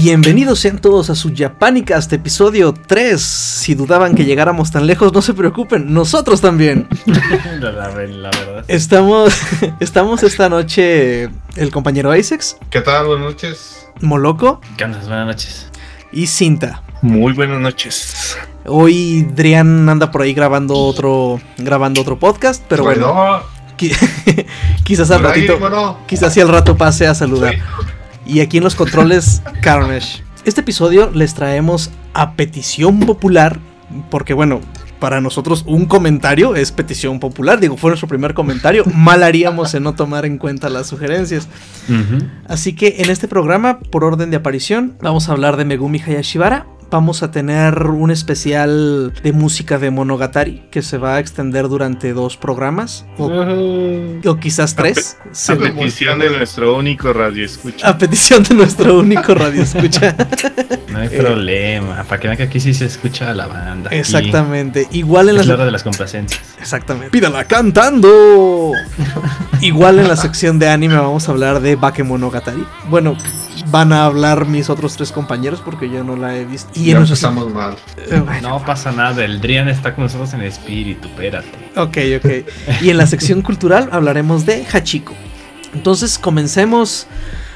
Bienvenidos sean todos a su Japanicast episodio 3. Si dudaban que llegáramos tan lejos, no se preocupen, nosotros también. la, la- la verdad. Estamos, estamos esta noche el compañero Isaacs, ¿Qué tal? Buenas noches. Moloco ¿Qué onda? Buenas noches. y Cinta. Muy buenas noches. Hoy Drian anda por ahí grabando otro, grabando otro podcast, pero bueno, Bueno, qui- quizás al ahí, ratito, bueno. quizás si al rato pase a saludar. Sí. Y aquí en los controles, Carnage. Este episodio les traemos a petición popular, porque bueno, para nosotros un comentario es petición popular, digo, fue nuestro primer comentario, mal haríamos en no tomar en cuenta las sugerencias. Así que en este programa, por orden de aparición, vamos a hablar de Megumi Hayashibara. Vamos a tener un especial de música de Monogatari que se va a extender durante dos programas o, o quizás tres. A Se- petición de nuestro único radio escucha. a petición de nuestro único radio escucha. No hay Eh. problema. Para que vean que aquí sí se escucha la banda. Aquí Exactamente. Igual en Es la la hora de las complacencias. Exactamente. Pídala cantando. Igual en la sección de anime vamos a hablar de Bakemonogatari. Bueno, van a hablar mis otros tres compañeros porque yo no la he visto. Y Ya empezamos mal. Eh, bueno, No pasa nada. El Drian está con nosotros en espíritu. Espérate. Ok, ok. Y en la sección cultural hablaremos de Hachiko. Entonces comencemos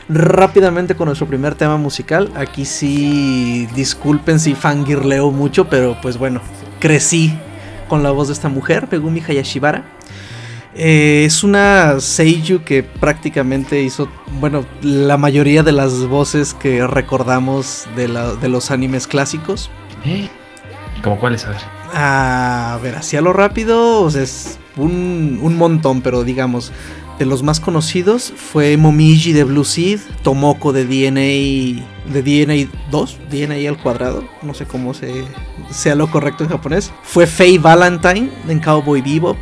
rápidamente con nuestro primer tema musical. Aquí sí, disculpen si fangirleo mucho, pero pues bueno, crecí con la voz de esta mujer, Megumi Hayashibara. Eh, es una seiyuu que prácticamente hizo, bueno, la mayoría de las voces que recordamos de, la- de los animes clásicos. ¿Eh? ¿Cómo cuáles? A ver. A ver, hacia lo rápido, o sea, es un, un montón, pero digamos, de los más conocidos fue Momiji de Blue Seed, Tomoko de DNA, de DNA 2, DNA al cuadrado, no sé cómo se, sea lo correcto en japonés. Fue Faye Valentine en Cowboy Bebop,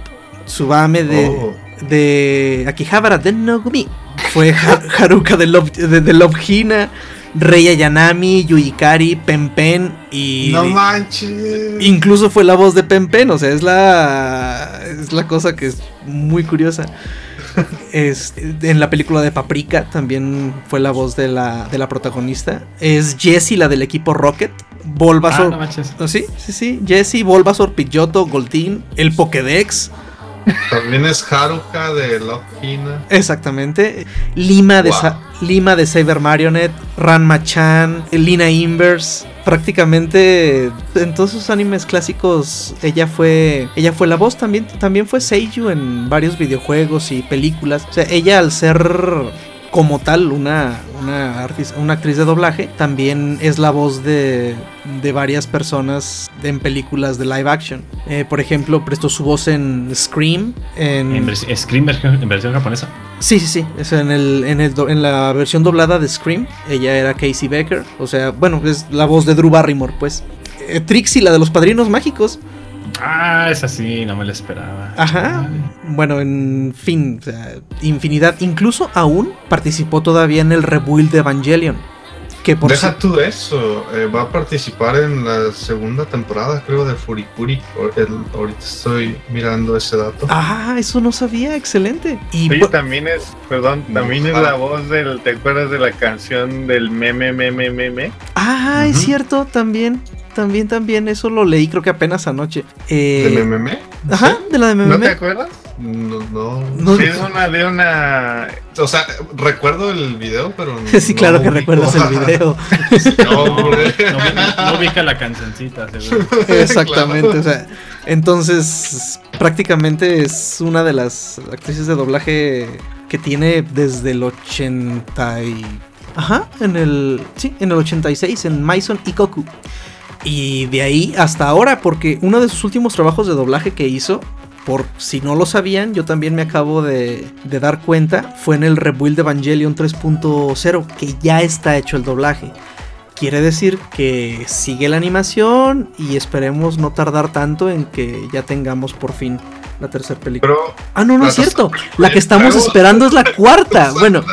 Tsubame de, Oh. de Akihabara de Nogumi, fue Ha- Haruka de Love, de, de Love Hina, Rei Ayanami, Yuikari, Pen Pen y... No manches. Incluso fue la voz de Pen Pen, o sea, es la, es la cosa que es muy curiosa. Es- en la película de Paprika también fue la voz de la, de la protagonista. Es Jessie, la del equipo Rocket. Ah, Bulbasaur. no manches. ¿Oh, sí, sí, sí. Jessie, Bulbasaur, Pidgeotto, Goldeen, el Pokédex. También es Haruka de Love Hina. Exactamente. Lima de, Wow. Lima de Cyber Marionette, Ranma Chan, Lina Inverse. Prácticamente en todos sus animes clásicos ella fue ella fue la voz también también fue Seiyuu en varios videojuegos y películas. O sea, ella al ser como tal una una, una actriz de doblaje también es la voz de, de varias personas en películas de live action. Eh, por ejemplo, prestó su voz en Scream, en, En vers- Scream versión, en versión japonesa. Sí, sí, sí. Es en, el, en, el en la versión doblada de Scream, ella era Casey Becker. O sea, bueno, es la voz de Drew Barrymore, pues. Eh, Trixie, la de los padrinos mágicos. Ah, esa sí, no me la esperaba. Ajá. Bueno, en fin, o sea, infinidad. Incluso aún participó todavía en el rebuild de Evangelion. Que por Deja tú eso. eh, va a participar en la segunda temporada, creo, de Furikuri. Ahorita estoy mirando ese dato. Ah, eso no sabía, excelente. Y también es, perdón, también es la voz del, ¿te acuerdas de la canción del meme, meme, meme? ah, es cierto, también. También, también, eso lo leí creo que apenas anoche. Eh, ¿De MMM? Ajá, de la de ¿No MMM. te acuerdas? No, no. No, Sí, es una de una... O sea, recuerdo el video, pero. Sí, no claro que ubico. recuerdas el video. No, hombre. No, vi- no ubica la cancioncita, seguro. Exactamente, Claro. o sea, entonces prácticamente es una de las actrices de doblaje que tiene desde el 80 y... Ajá, en el... Sí, en el 86, en Maison Ikoku. Y de ahí hasta ahora, porque uno de sus últimos trabajos de doblaje que hizo, por si no lo sabían, yo también me acabo de, de dar cuenta, fue en el Rebuild de Evangelion 3.0, que ya está hecho el doblaje. Quiere decir que sigue la animación y esperemos no tardar tanto en que ya tengamos por fin la tercera película. Pero. ah, no, no es cierto. La que estamos esperando es la cuarta. Bueno,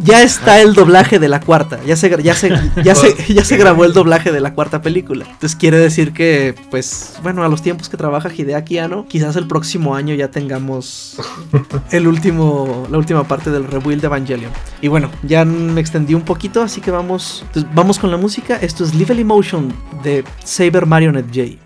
ya está el doblaje de la cuarta. Ya se, ya se, ya se, ya se grabó el doblaje de la cuarta película. Entonces quiere decir que, pues, bueno, a los tiempos que trabaja Hideaki Anno, quizás el próximo año ya tengamos el último, la última parte del rebuild de Evangelion. Y bueno, ya me extendí un poquito, así que vamos, vamos con la música. Esto es Level Emotion de Saber Marionette J.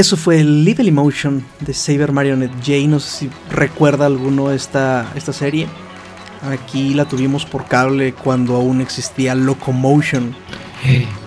Eso fue Little Emotion de Saber Marionette J. No sé si recuerda alguno esta, esta serie. Aquí la tuvimos por cable cuando aún existía Locomotion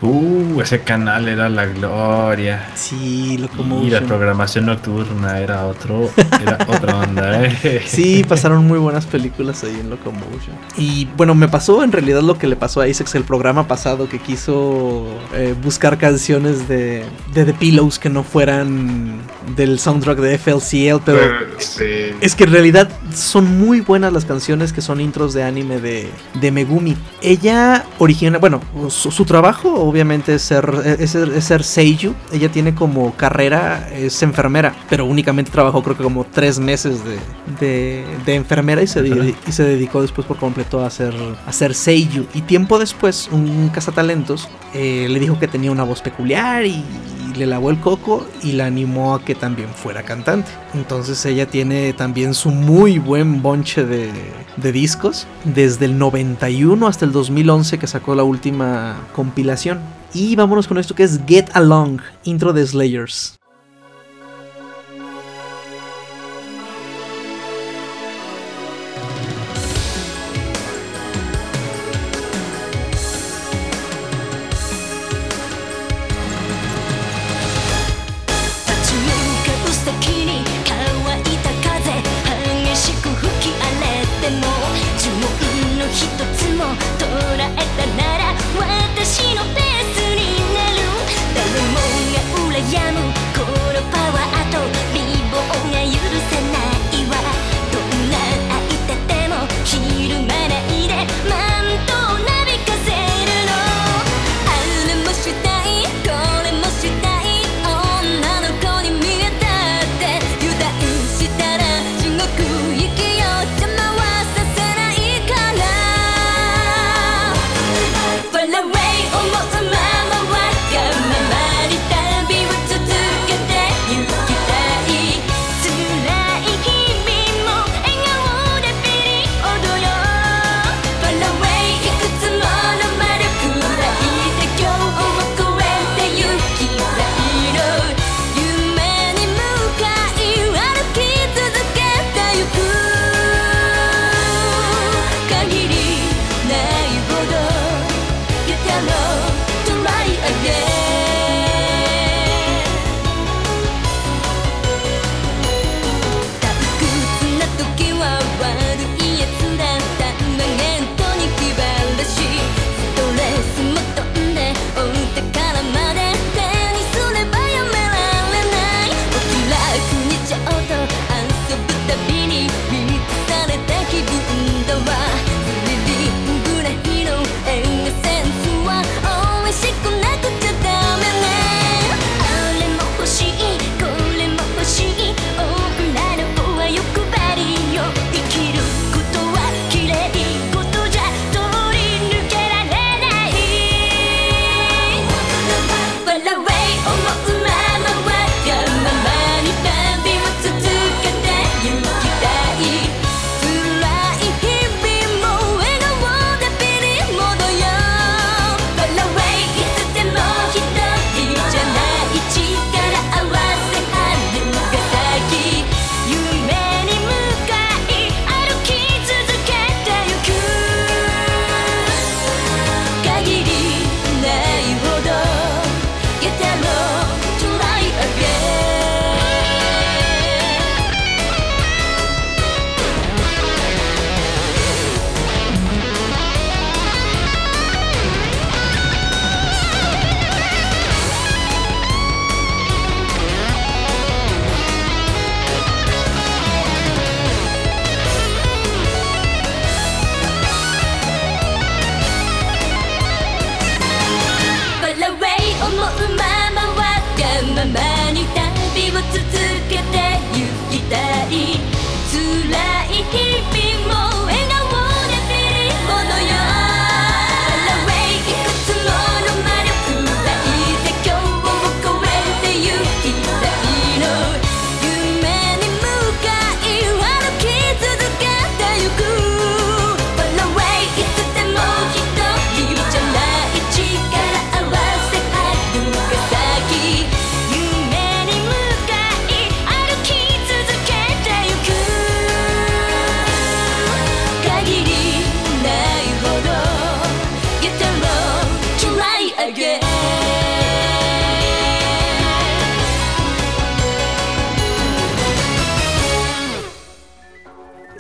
Uh, ese canal era la gloria. Sí, Y la Locomotion. programación nocturna era otro, era otra onda, eh. Sí, pasaron muy buenas películas ahí en Locomotion. Y bueno, me pasó en realidad lo que le pasó a Isaacs el programa pasado, que quiso eh, buscar canciones de, de The Pillows que no fueran del soundtrack de FLCL, pero... Sí. Es que en realidad son muy buenas las canciones que son intros de anime de, de Megumi. Ella origina, bueno, su, su trabajo obviamente es ser, es, ser- es ser seiyuu. Ella tiene como carrera, es enfermera, pero únicamente trabajó creo que como tres meses de, de, de enfermera y se, y se dedicó después por completo a hacer, a hacer seiyuu. Y tiempo después, un cazatalentos eh, le dijo que tenía una voz peculiar y, y le lavó el coco y la animó a que también fuera cantante. Entonces ella tiene también su muy buen bonche de, de discos, desde el 91 hasta el 2011 que sacó la última compilación. Y vámonos con esto que es Get Along, intro de Slayers.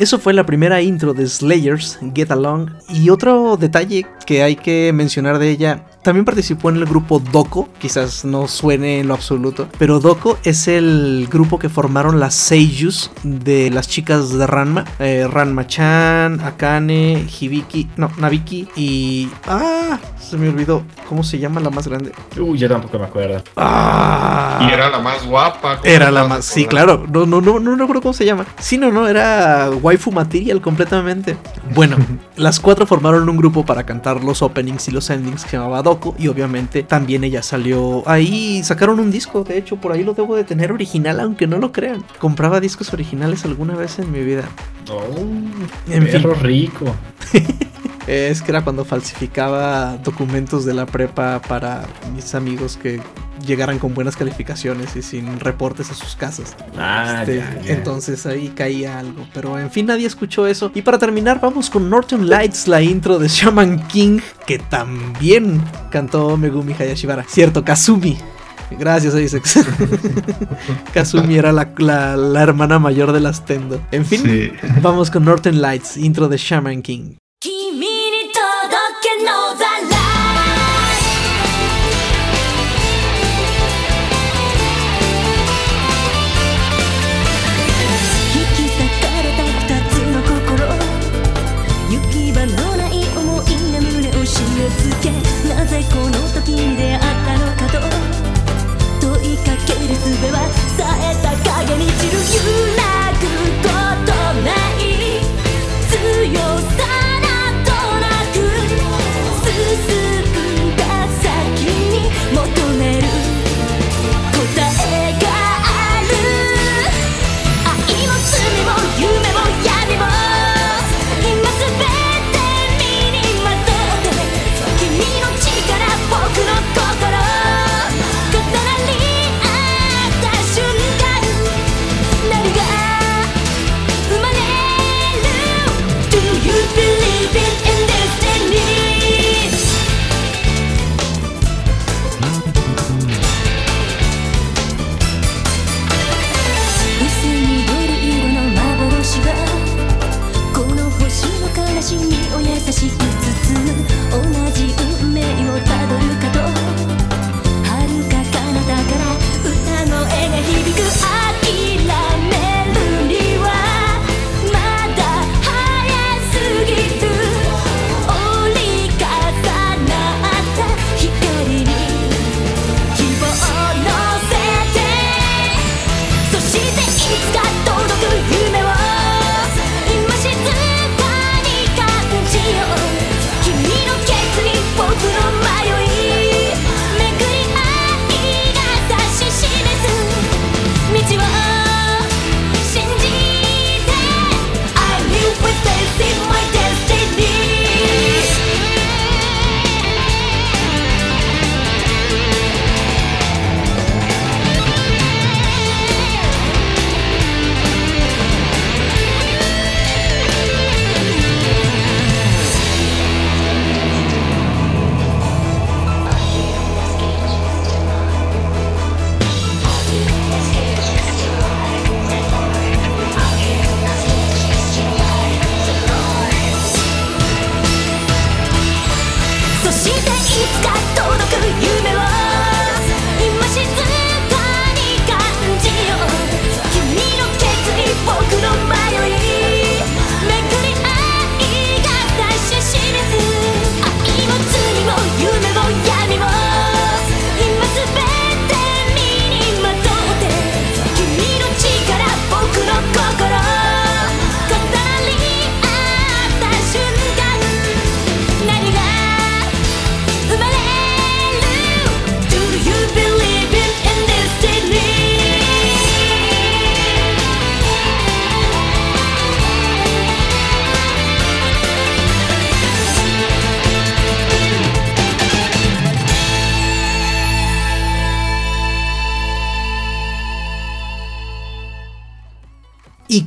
Eso fue la primera intro de Slayers, Get Along. Y otro detalle que hay que mencionar de ella, también participó en el grupo Doko, quizás no suene en lo absoluto, pero Doko es el grupo que formaron las Seiyus de las chicas de Ranma, eh, Ranma-chan, Akane, Hibiki, no, Nabiki y... Ah, se me olvidó, ¿cómo se llama la más grande? Uy, yo tampoco me acuerdo. Ah, Y era la más guapa. ¿cómo era no la más, sí, claro. No, no, no, no recuerdo cómo se llama. Sí, no, no, era waifu material completamente. Bueno, las cuatro formaron un grupo para cantar los openings y los endings que se llamaba Y obviamente también ella salió ahí. Sacaron un disco, de hecho, por ahí lo debo de tener original, aunque no lo crean. Compraba discos originales alguna vez en mi vida. Oh, En fin. perro rico. Es que era cuando falsificaba documentos de la prepa para mis amigos que llegaran con buenas calificaciones y sin reportes a sus casas. Ah, Este. Entonces ahí caía algo. Pero en fin, nadie escuchó eso. Y para terminar, vamos con Northern Lights, la intro de Shaman King, que también cantó Megumi Hayashibara. Cierto, Kazumi. Gracias, Isaac. Kazumi era la, la- la hermana mayor de las Tendo. En fin, Sí. vamos con Northern Lights, intro de Shaman King.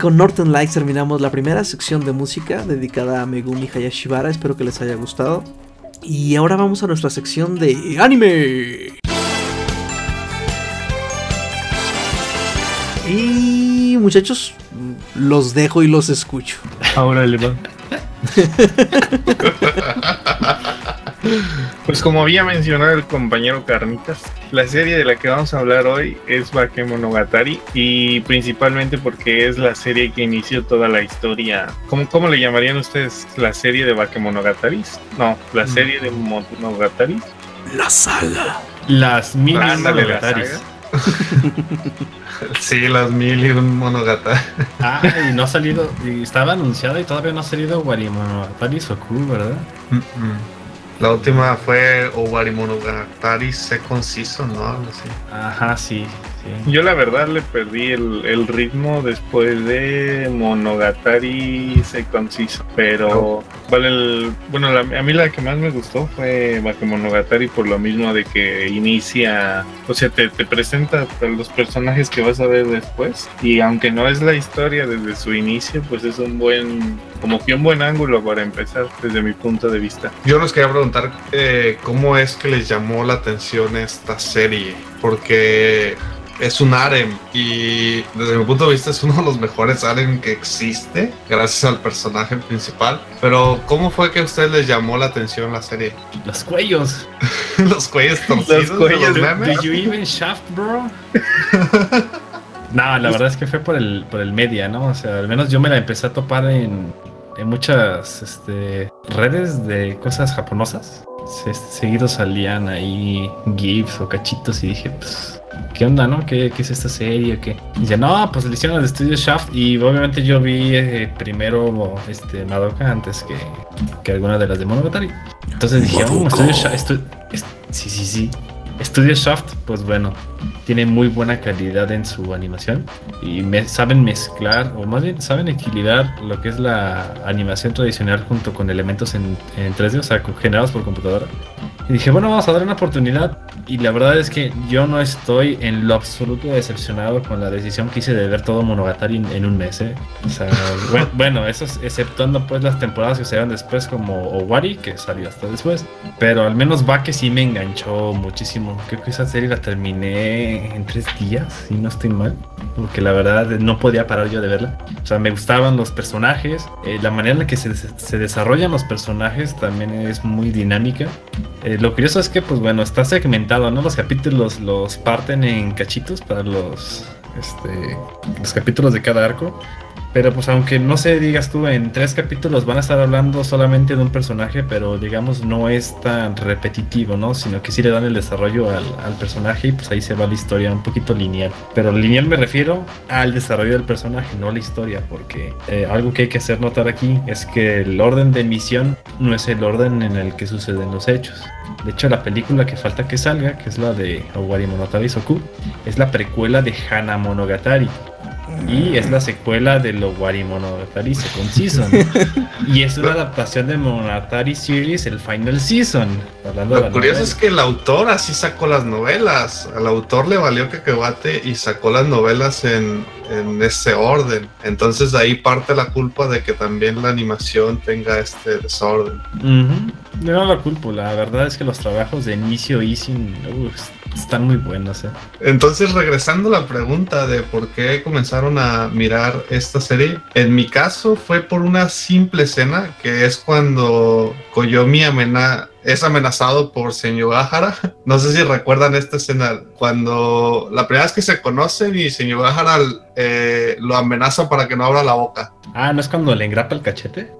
Con Northern Lights terminamos la primera sección de música dedicada a Megumi Hayashibara. Espero que les haya gustado. Y ahora vamos a nuestra sección de anime. Y muchachos, los dejo y los escucho. Ahora le va. Pues como había mencionado el compañero Carnitas, la serie de la que vamos a hablar hoy es Bakemonogatari y principalmente porque es la serie que inició toda la historia. ¿Cómo, cómo le llamarían ustedes? ¿La serie de Bakemonogataris? No, la serie de Monogataris. La saga. Las la monogataris. saga. Sí, las mil y un monogata. Ah, y no ha salido, y estaba anunciada y todavía no ha salido Warimonogatari Soku, ¿verdad? Mm, mm. La última fue Owari Monogatari Second Season, ¿no? Ajá, sí, sí. Yo la verdad le perdí el, el ritmo después de Monogatari Second Season, pero vale el, bueno, la- a mí la que más me gustó fue Bakemonogatari por lo mismo de que inicia, o sea, te, te presenta a los personajes que vas a ver después y aunque no es la historia desde su inicio, pues es un buen, como que un buen ángulo para empezar desde mi punto de vista. Yo les quería preguntar eh, cómo es que les llamó la atención esta serie, porque es un harem y desde mi punto de vista es uno de los mejores harem que existe, gracias al personaje principal. Pero ¿cómo fue que a ustedes les llamó la atención la serie? Los cuellos. los cuellos torcidos, de cuellos, los Do, memes. do you even shaft, bro? no, la verdad es que fue por el, por el media, ¿no? O sea, al menos yo me la empecé a topar en, en muchas este, redes de cosas japonesas. Se- seguido salían ahí GIFs o cachitos y dije, pues, ¿qué onda, no? ¿Qué, qué es esta serie? ¿Qué? Y dice, no, pues le hicieron al estudio Shaft y obviamente yo vi eh, primero este, Madoka antes que, que alguna de las de Monogatari. Entonces dije, oh, Madoka. Studio Shaft, estu- est- sí, sí, sí. Studio Shaft, pues bueno, tiene muy buena calidad en su animación y me saben mezclar, o más bien saben equilibrar lo que es la animación tradicional junto con elementos en, en 3D, o sea, generados por computadora. Y dije, bueno, vamos a dar una oportunidad. Y la verdad es que yo no estoy en lo absoluto decepcionado con la decisión que hice de ver todo Monogatari en, en un mes. ¿eh? O sea, bue- bueno, eso es exceptuando pues las temporadas que se dan después como Owari, que salió hasta después. Pero al menos va que sí me enganchó muchísimo. Creo que esa serie la terminé en tres días, si no estoy mal. Porque la verdad no podía parar yo de verla. O sea, me gustaban los personajes. eh, la manera en la que se, se desarrollan los personajes también es muy dinámica. Eh, lo curioso es que, pues bueno, está segmentado, ¿no? Los capítulos los parten en cachitos para los, este, los capítulos de cada arco. Pero pues aunque no se digas tú, en tres capítulos van a estar hablando solamente de un personaje, pero digamos no es tan repetitivo, ¿no? Sino que sí le dan el desarrollo al, al personaje y pues ahí se va la historia un poquito lineal. Pero lineal me refiero al desarrollo del personaje, no a la historia, porque eh, algo que hay que hacer notar aquí es que el orden de emisión no es el orden en el que suceden los hechos. De hecho, la película que falta que salga, que es la de Owari Monogatari Soku, es la precuela de Hana Monogatari. Y es la secuela de Owari Monogatari Second Season. y es una adaptación de Monogatari Series, el Final Season. La Lo curioso novela. es que el autor así sacó las novelas. Al autor le valió cacahuate y sacó las novelas en, en ese orden. Entonces de ahí parte la culpa de que también la animación tenga este desorden. No lo culpo, la verdad es que los trabajos de inicio y sin están muy buenos. ¿eh? Entonces, regresando a la pregunta de por qué comenzaron a mirar esta serie, en mi caso fue por una simple escena que es cuando Koyomi amena- es amenazado por Señor Gahara. No sé si recuerdan esta escena, cuando la primera vez que se conocen y Señor Gahara eh, lo amenaza para que no abra la boca. Ah, ¿no es cuando le engrapa el cachete?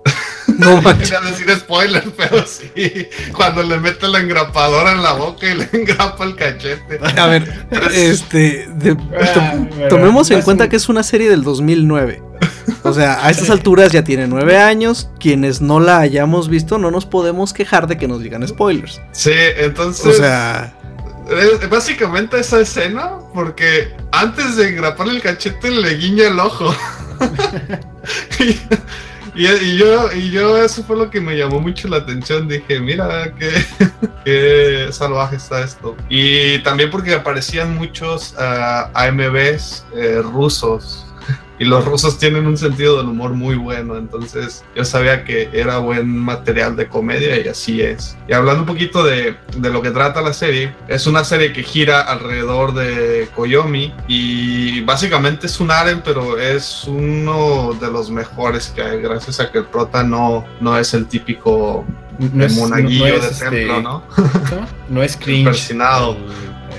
No manches. Quería decir spoiler, pero sí, cuando le mete la engrapadora en la boca y le engrapa el cachete. A ver, este. de- to- Ah, tomemos en cuenta que es una serie del 2009. O sea, a estas alturas ya tiene nueve años. Quienes no la hayamos visto, no nos podemos quejar de que nos digan spoilers. Sí, entonces... O sea, Es básicamente esa escena, porque antes de engraparle el cachete le guiña el ojo. y, y- yo, y yo, eso fue lo que me llamó mucho la atención. Dije, mira, qué, qué salvaje está esto. Y también porque aparecían muchos ah, AMVs eh, rusos. Y los rusos tienen un sentido del humor muy bueno, entonces yo sabía que era buen material de comedia y así es. Y hablando un poquito de, de lo que trata la serie, es una serie que gira alrededor de Koyomi y básicamente es un harem, pero es uno de los mejores que hay, gracias a que el prota no, no es el típico No el monaguillo no es, de este, templo, ¿no? No es cringe. El,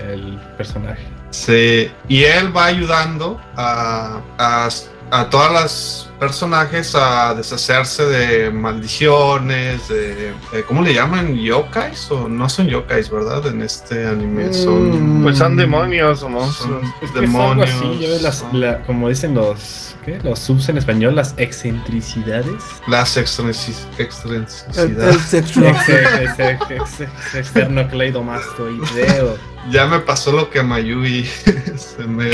el personaje. Sí, y él va ayudando a, a, a todas las personajes a deshacerse de maldiciones, de, de- ¿cómo le llaman? ¿Yokais? O no son yokais, ¿verdad? En este anime son... Mm, Pues son demonios o monstruos. son Es que es algo demonios. así, ya ves las- son la- como dicen los, ¿qué? Los subs en español, las excentricidades. Las extrensi- El, extrensidades. el sexo. Ex- ex- ex- ex- ex- Externocleidomastoideo. Ya me pasó lo que a Mayui se me,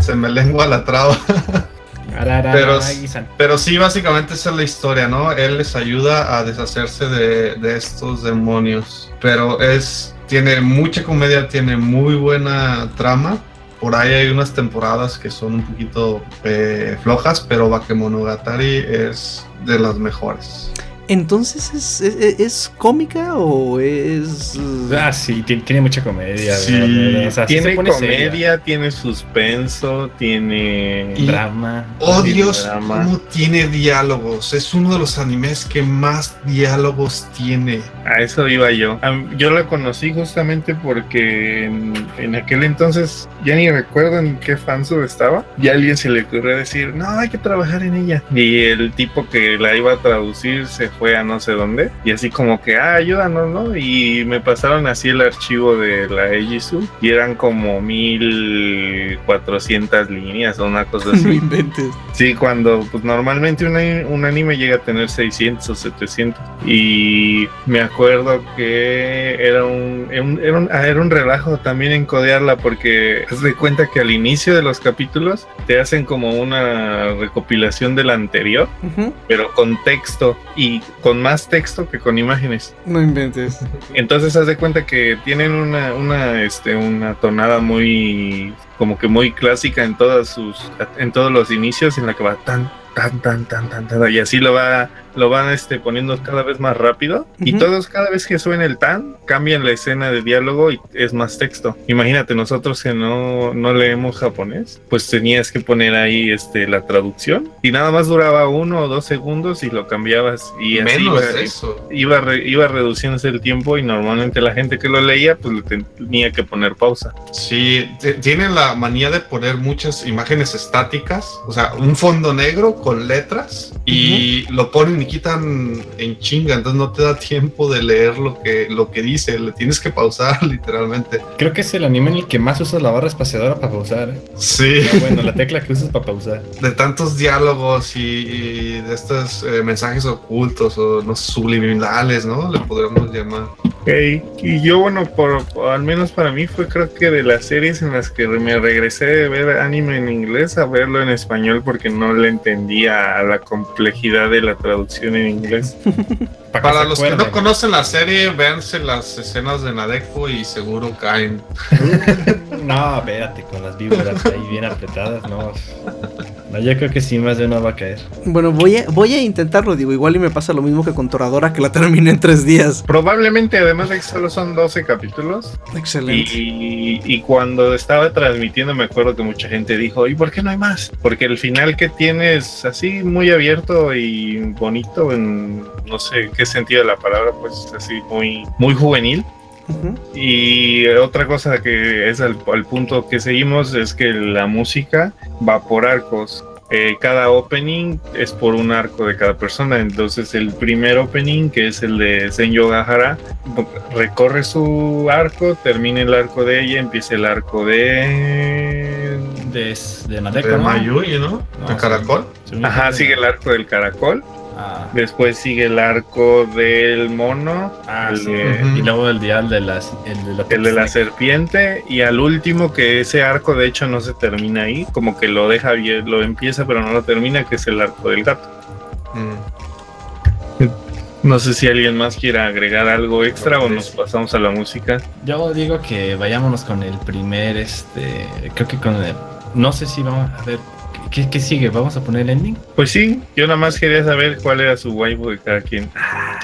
se me lengua la traba. Pero- Arararaisan. Pero sí, básicamente esa es la historia, ¿no? Él les ayuda a deshacerse de, de estos demonios. Pero es. Tiene mucha comedia, tiene muy buena trama. Por ahí hay unas temporadas que son un poquito eh, flojas, pero Bakemonogatari es de las mejores. Entonces, ¿es, es, es cómica o es.? Ah, sí, ti- tiene mucha comedia. Sí. O sea, sí se Tiene pone comedia, seria. tiene suspenso, tiene. Y- drama. Oh Sí, Dios, drama. cómo tiene diálogos. Es uno de los animes que más diálogos tiene. A eso iba yo. Yo la conocí justamente porque en, en aquel entonces ya ni recuerdo en qué fansub estaba. Y a alguien se le ocurrió decir, no, hay que trabajar en ella. Y el tipo que la iba a traducir se fue a no sé dónde. Y así como que, ah, ayúdanos, ¿no? Y me pasaron así el archivo de la Ejisu. Y eran como 1400 líneas o una cosa No así. inventes. Sí, cuando pues normalmente un, un anime llega a tener 600 o 700. Y me acuerdo que era un, era un, era un, ah, era un relajo también encodearla porque haz de cuenta que al inicio de los capítulos te hacen como una recopilación del anterior, Ujú. pero con texto y con más texto que con imágenes. No inventes. Entonces haz de cuenta que tienen una, una, este, una tonada muy, como que muy clásica en todas sus, en todos los inicios en la que va tan, tan, tan, tan, tan, tan, y así lo va, lo van este, poniendo cada vez más rápido y Ujú. todos cada vez que suena el tan, cambian la escena de diálogo y es más texto. Imagínate, nosotros que no, no leemos japonés, pues tenías que poner ahí este, la traducción y nada más duraba uno o dos segundos y lo cambiabas y así Menos iba- eso. iba, re- iba reduciéndose el tiempo y normalmente la gente que lo leía pues le tenía que poner pausa. Sí, tienen la manía de poner muchas imágenes estáticas, o sea, un fondo negro con letras y lo ponen y quitan en chinga, entonces no te da tiempo de leer lo que, lo que dice, le tienes que pausar literalmente. Creo que es el anime en el que más usas la barra espaciadora para pausar. ¿eh? Sí, Ah, bueno, la tecla que usas para pausar. de tantos diálogos y, y de estos eh, mensajes ocultos o no subliminales, ¿no? Le podríamos llamar. Ok, Y yo bueno, por, por- al menos para mí fue creo que de las series en las que me regresé de ver anime en inglés a verlo en español porque no le entendía la complejidad de la traducción en inglés. Para se los que no acuerden. conocen la serie, véanse las escenas de Nadeko y seguro caen. No, espérate, con las víboras ahí bien apretadas, no. No, yo creo que sí, más de uno va a caer. Bueno, voy a, voy a intentarlo, digo, igual y me pasa lo mismo que con Toradora, que la terminé en tres días. Probablemente además de que solo son 12 capítulos, Excelente. Y, y cuando estaba transmitiendo me acuerdo que mucha gente dijo, ¿y por qué no hay más? Porque el final que tiene es así muy abierto y bonito en no sé qué sentido de la palabra, pues así muy, muy juvenil. Ujú. Y otra cosa que es al, al punto que seguimos es que la música va por arcos. Eh, cada opening es por un arco de cada persona. Entonces el primer opening, que es el de Senyo Gahara, recorre su arco, termina el arco de ella, empieza el arco de... De, de Nadeko, De ¿no? Mayui, ¿no? No, De sí. Caracol. Yo Ajá, sigue el arco del caracol. Ah, Después sigue el arco del mono. ah, el sí. Y luego el dial de las. El de, que el de la serpiente y al último que ese arco de hecho no se termina ahí, como que lo deja bien, lo empieza pero no lo termina, que es el arco del gato. Mm. No sé si alguien más quiera agregar algo extra o nos pasamos a la música. Yo digo que vayámonos con el primer, este, creo que con el, no sé si vamos a ver, ¿qué, qué sigue? ¿Vamos a poner el ending? Pues sí, yo nada más quería saber cuál era su waifu de cada quien.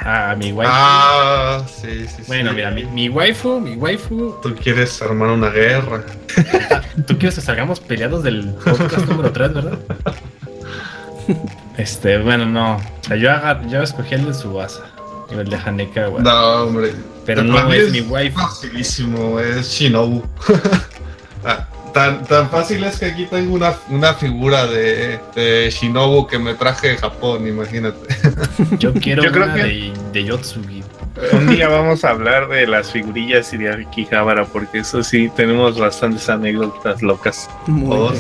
Ah, mi waifu. Ah, sí, sí, bueno, sí. mira, mi, mi waifu, mi waifu. Tú quieres armar una guerra. Tú quieres que salgamos peleados del podcast número 3, ¿verdad? Este, bueno, no. O sea, yo, agar- yo escogí el de Subasa. El de Haneka, güey. No, hombre. Pero no mí es mi waifu. Facilísimo, es Shinobu. Ah, tan, tan fácil es que aquí tengo una, una figura de, de Shinobu que me traje de Japón, imagínate. Yo quiero Yo creo una que- de, de Yotsugi. Un día vamos a hablar de las figurillas y de Akihabara, porque eso sí, tenemos bastantes anécdotas locas. Muy.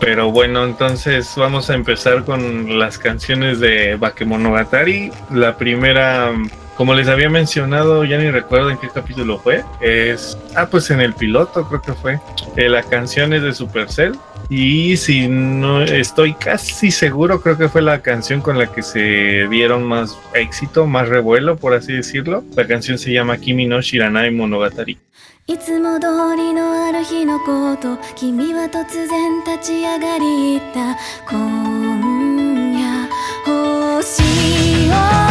Pero bueno, entonces vamos a empezar con las canciones de Bakemonogatari. La primera, como les había mencionado, ya ni recuerdo en qué capítulo fue. Es. Ah, pues en el piloto creo que fue. Eh, la canción es de Supercell. Y si no estoy casi seguro, creo que fue la canción con la que se dieron más éxito, más revuelo, por así decirlo. La canción se llama Kimi no Shiranai Monogatari. いつも通りのある日のこと君は突然立ち上がり言った今夜星を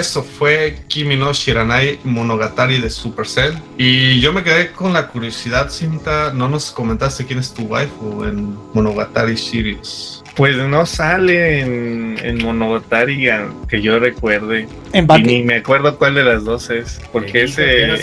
eso fue Kimi no Shiranai Monogatari de Supercell. Y yo me quedé con la curiosidad, Cinta, no nos comentaste quién es tu waifu en Monogatari Series. Pues no sale en, en Monogatari que yo recuerde. En Y ni me acuerdo cuál de las dos es. Porque ese.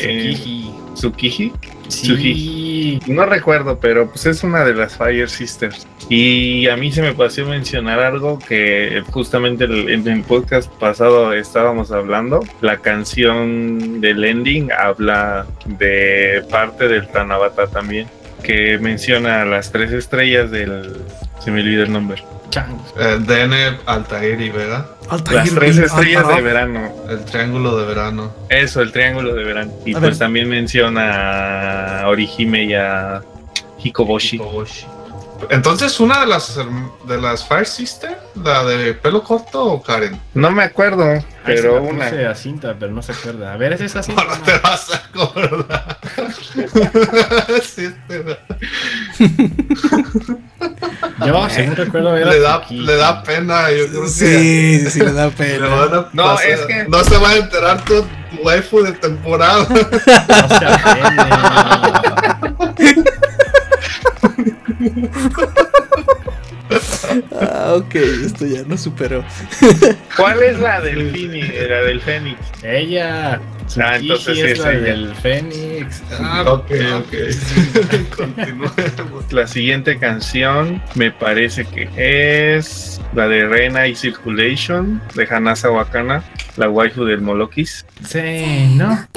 Tsukiji. Sí. No recuerdo, pero pues es una de las Fire Sisters. Y a mí se me pasó mencionar algo que justamente en el podcast pasado estábamos hablando. La canción del ending habla de parte del Tanabata también, que menciona las tres estrellas del... Se me olvida el nombre. Chan. Eh, DN Altair y Vega, Altair Las tres estrellas de verano. el triángulo de verano. Eso, el triángulo de verano. Y A pues ver. también menciona a Orihime y a Hikoboshi. Hikoboshi. Entonces, una de las de las Fire Sister, la de pelo corto o Karen. No me acuerdo, Ay, se pero la una. puse a cinta, pero no se acuerda. A ver, ¿es esa cinta? Ahora te vas a acordar. Sí, te da- Yo, según recuerdo, era le, da, Tsukiji. le da pena. Yo creo que Sí, sí, sí, le da pena. a No, pasar- es que- no se va a enterar tu waifu de temporada. No se aprende. Ah, ok, esto ya no superó. ¿Cuál es la del Fénix? La del Fénix. Ella. Ah, entonces es es la ella. del Fénix. Ah, ok, ok. Continuemos. La siguiente canción me parece que es la de Rena y Circulation de Hanasa Wakana, la waifu del Molokis. Sí, ¿no?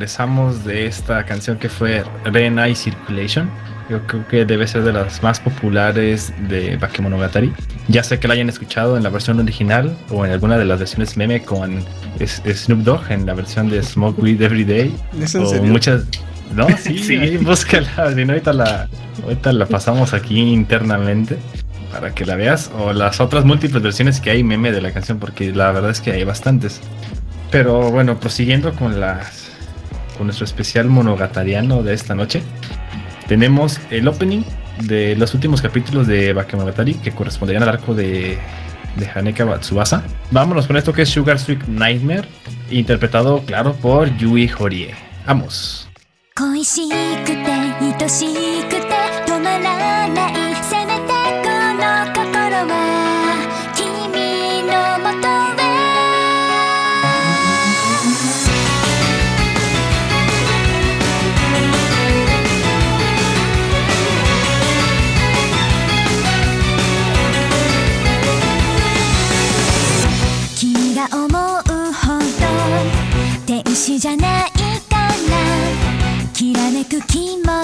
Regresamos de esta canción que fue Renai Circulation. Yo creo que debe ser de las más populares de Bakemonogatari. Ya sé que la hayan escuchado en la versión original o en alguna de las versiones meme con Snoop Dogg en la versión de Smoke Weed Every Day. ¿Es en o serio? muchas. No, sí, Sí. ahí búscala. Si no, ahorita la, ahorita la pasamos aquí internamente para que la veas. O las otras múltiples versiones que hay meme de la canción, porque la verdad es que hay bastantes. Pero bueno, prosiguiendo con las con nuestro especial monogatariano de esta noche, tenemos el opening de los últimos capítulos de Bakemonogatari que corresponderían al arco de, de Haneka Tsubasa. Vámonos con esto que es Sugar Sweet Nightmare, interpretado, claro, por Yui Horie. Vamos.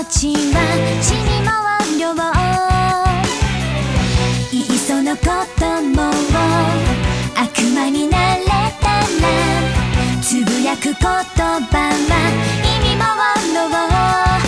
ちは死にも量いっそのことも悪魔になれたらつぶやく言葉は意味もあ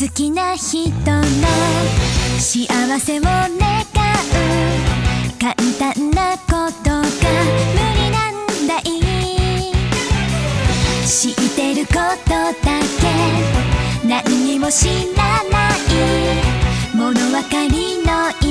好きな人の幸せを願う。簡単なことが無理なんだい。知ってることだけ何にも知らない。物分かりのいい。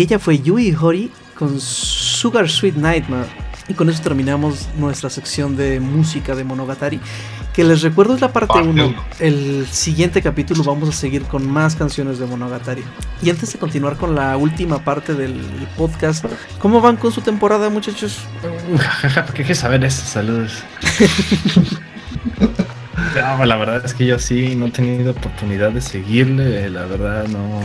Y ella fue Yui Hori con Sugar Sweet Nightmare. Y con eso terminamos nuestra sección de música de Monogatari. Que les recuerdo es la parte Parte 1. uno. El siguiente capítulo vamos a seguir con más canciones de Monogatari. Y antes de continuar con la última parte del podcast, ¿cómo van con su temporada, muchachos? ¿Por qué saber eso? Saludos. No, la verdad es que yo sí no he tenido oportunidad de seguirle. La verdad, no.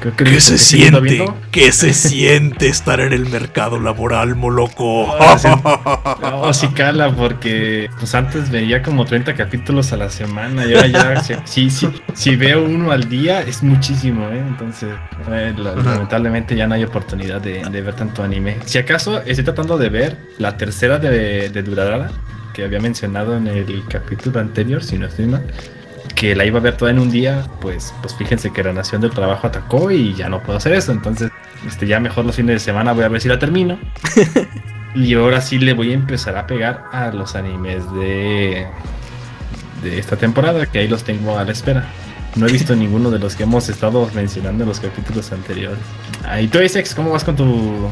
Creo que ¿Qué se que siente? ¿Qué se siente estar en el mercado laboral, moloco? Oh, sí. No, sí cala, porque pues antes veía como 30 capítulos a la semana y ahora ya, si, si, si, si veo uno al día es muchísimo, ¿eh? Entonces, eh, lamentablemente ya no hay oportunidad de, de ver tanto anime. Si acaso estoy tratando de ver la tercera de, de Durarara, que había mencionado en el capítulo anterior, si no estoy mal. Que la iba a ver toda en un día, pues, pues fíjense que la nación del trabajo atacó y ya no puedo hacer eso. Entonces, este, ya mejor los fines de semana voy a ver si la termino. Y ahora sí le voy a empezar a pegar a los animes de, de esta temporada, que ahí los tengo a la espera. No he visto ninguno de los que hemos estado mencionando en los capítulos anteriores. Ah, y tú, Isex, ¿cómo vas con tu,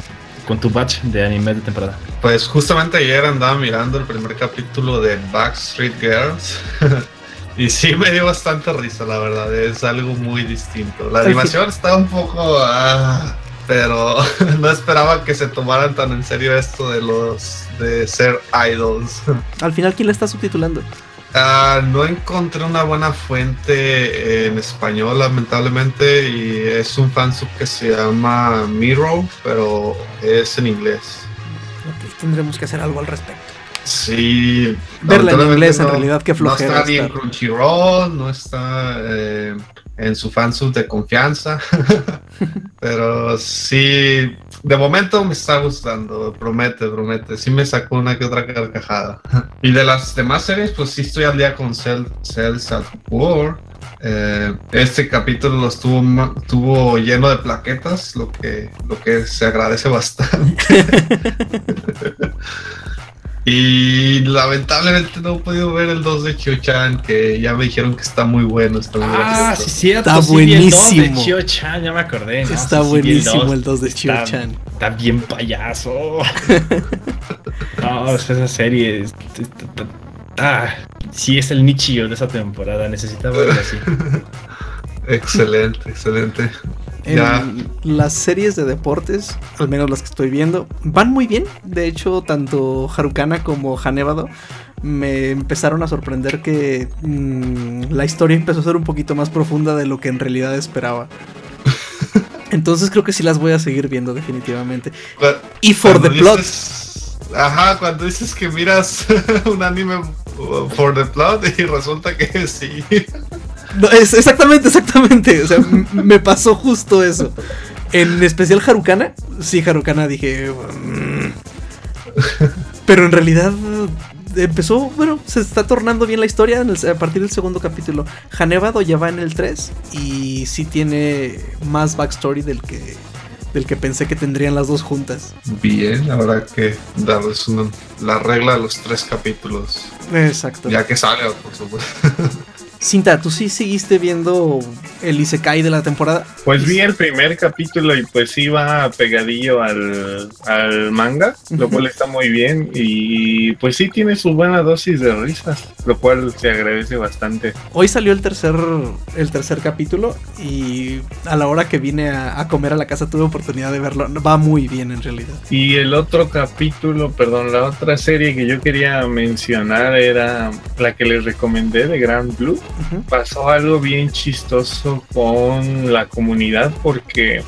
con tu batch de anime de temporada? Pues justamente ayer andaba mirando el primer capítulo de Backstreet Girls. y sí me dio bastante risa, la verdad. Es algo muy distinto. La animación está un poco. ah, pero no esperaba que se tomaran tan en serio esto de los. de ser idols. Al final, ¿quién la está subtitulando? Ah, no encontré una buena fuente en español, lamentablemente, y es un fansub que se llama Miro, pero es en inglés. Ok, tendremos que hacer algo al respecto. Sí. Verla en inglés, en realidad, qué flojera No está ni en. Crunchyroll, no está eh, en su fansub de confianza. Pero sí, de momento me está gustando, promete, promete. Sí me sacó una que otra carcajada. Y de las demás series, pues sí estoy al día con Cell, Cells at War. Eh, este capítulo estuvo lleno de plaquetas, lo que, lo que se agradece bastante. y lamentablemente no he podido ver el 2 de Chio-chan, que ya me dijeron que está muy bueno. Está muy Ah, gracioso. sí, cierto. Está sí el buenísimo. de Chio-chan, ya me acordé. ¿no? Está Sí, buenísimo el 2 de Está- Chio-chan. Está bien payaso. no, esa serie ah, sí es el Nichio de esa temporada. Necesitaba verlo así. Excelente, excelente. En Ya. las series de deportes, al menos las que estoy viendo, van muy bien. De hecho, tanto Harukana como Hanebado me empezaron a sorprender que mm, la historia empezó a ser un poquito más profunda de lo que en realidad esperaba. Entonces creo que sí las voy a seguir viendo definitivamente. Y for the plot. dices- Ajá, cuando dices que miras un anime uh, for the plot y resulta que sí. No, es exactamente, exactamente. O sea, me pasó justo eso. En especial Harukana. Sí, Harukana dije. mm. Pero en realidad empezó, bueno, se está tornando bien la historia en el- a partir del segundo capítulo. Hanebado ya va en el 3 y sí tiene más backstory del que del que pensé que tendrían las dos juntas. Bien, verdad que darles una, la regla de los tres capítulos. Exacto. Ya que salga, por supuesto. Cinta, ¿tú sí seguiste viendo el Isekai de la temporada. Pues vi el primer capítulo y pues sí va pegadillo al, al manga, lo cual está muy bien y pues sí tiene su buena dosis de risas, lo cual se agradece bastante. Hoy salió el tercer, el tercer capítulo y a la hora que vine a, a comer a la casa tuve oportunidad de verlo. Va muy bien en realidad. Y el otro capítulo, perdón, la otra serie que yo quería mencionar era la que les recomendé de Grand Blue. Pasó algo bien chistoso con la comunidad porque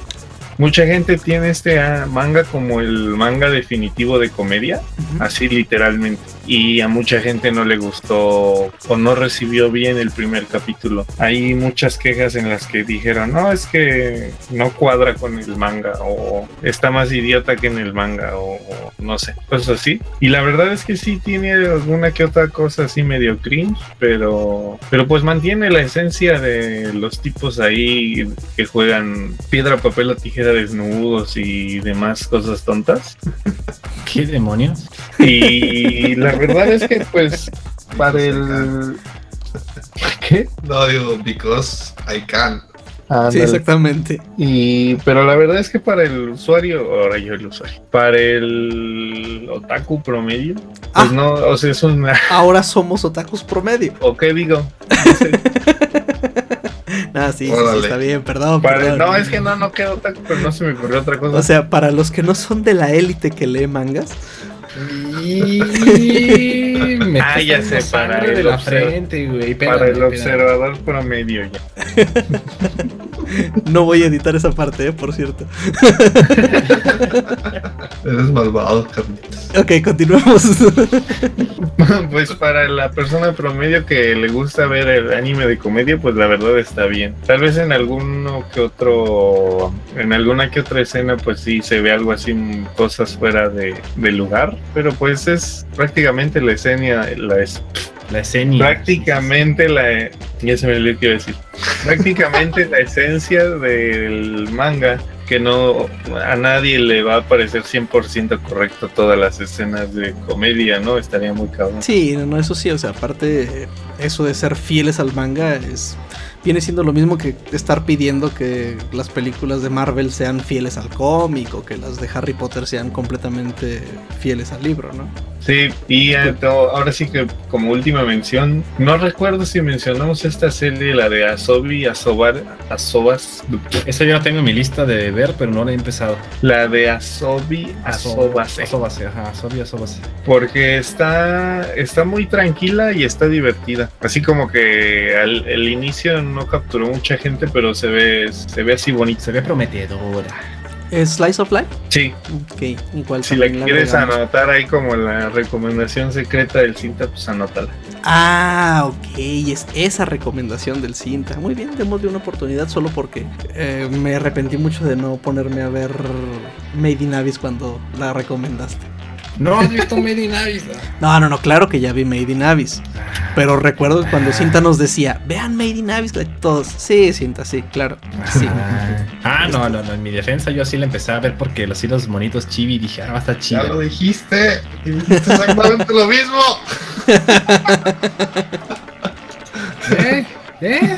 mucha gente tiene este manga como el manga definitivo de comedia, así literalmente. Y a mucha gente no le gustó o no recibió bien el primer capítulo. Hay muchas quejas en las que dijeron, no, es que no cuadra con el manga o está más idiota que en el manga o, o no sé, cosas así. Y la verdad es que sí tiene alguna que otra cosa así medio cringe, pero, pero pues mantiene la esencia de los tipos ahí que juegan piedra, papel o tijera desnudos y demás cosas tontas. ¿Qué demonios? Y la verdad es que pues para el... ¿Qué? No, digo, because I can. Sí, exactamente. Y, pero la verdad es que para el usuario, ahora yo el usuario, para el otaku promedio, pues Ah. no, o sea, es una, Ahora somos otakus promedio. o qué digo, Ah, sí, sí, sí, Órale. está bien, perdón. Para- perdón. no, es que no, no queda otaku, pero no se me ocurrió otra cosa. O sea, para los que no son de la élite que lee mangas, Y me Ah, ya sé, para el de la frente, güey. para el observador promedio ya. no voy a editar esa parte, eh, por cierto. Eres malvado, Carlitos. Ok, continuemos. pues para la persona promedio que le gusta ver el anime de comedia, pues la verdad está bien. Tal vez en alguno que otro, en alguna que otra escena, pues sí se ve algo así, cosas fuera de, de lugar, pero pues es prácticamente la escena, la es La escena. prácticamente la, ya se me olvidó qué iba a decir, prácticamente la esencia del manga. Que no a nadie le va a parecer 100% correcto todas las escenas de comedia, ¿no? Estaría muy cabrón. Sí, no, no, eso sí, o sea, aparte, eso de ser fieles al manga es. Viene siendo lo mismo que estar pidiendo que las películas de Marvel sean fieles al cómic o que las de Harry Potter sean completamente fieles al libro, ¿no? Sí, y eh, to- ahora sí que como última mención, no recuerdo si mencionamos esta serie, la de Asobi, Asobar, Asobas, Esa yo la tengo en mi lista de ver, pero no la he empezado. la de Asobi, Asobase, Asobase, ajá, Asobi, Asobase. porque está, está muy tranquila y está divertida. Así como que al el inicio no capturó mucha gente, pero se ve, se ve así bonito. Se ve prometedora. ¿Es Slice of Life? Sí, Ok, igual si la quieres anotar ahí como la recomendación secreta del cinta, pues anótala. Ah, ok, es esa recomendación del cinta. Muy bien, démosle una oportunidad solo porque eh, me arrepentí mucho de no ponerme a ver Made in Abyss cuando la recomendaste. No has visto Made in Abyss. No, no, no, claro que ya vi Made in Abyss. Pero recuerdo cuando Cinta nos decía, vean Made in Abyss, todos, sí, Cinta, sí, claro. Sí. Ah, Ah, no, no, no. En mi defensa yo sí la empecé a ver porque los hilos bonitos chibi y dije, ah, va a estar Ya lo chido. dijiste. y dijiste exactamente lo mismo. ¿Eh? ¿Eh?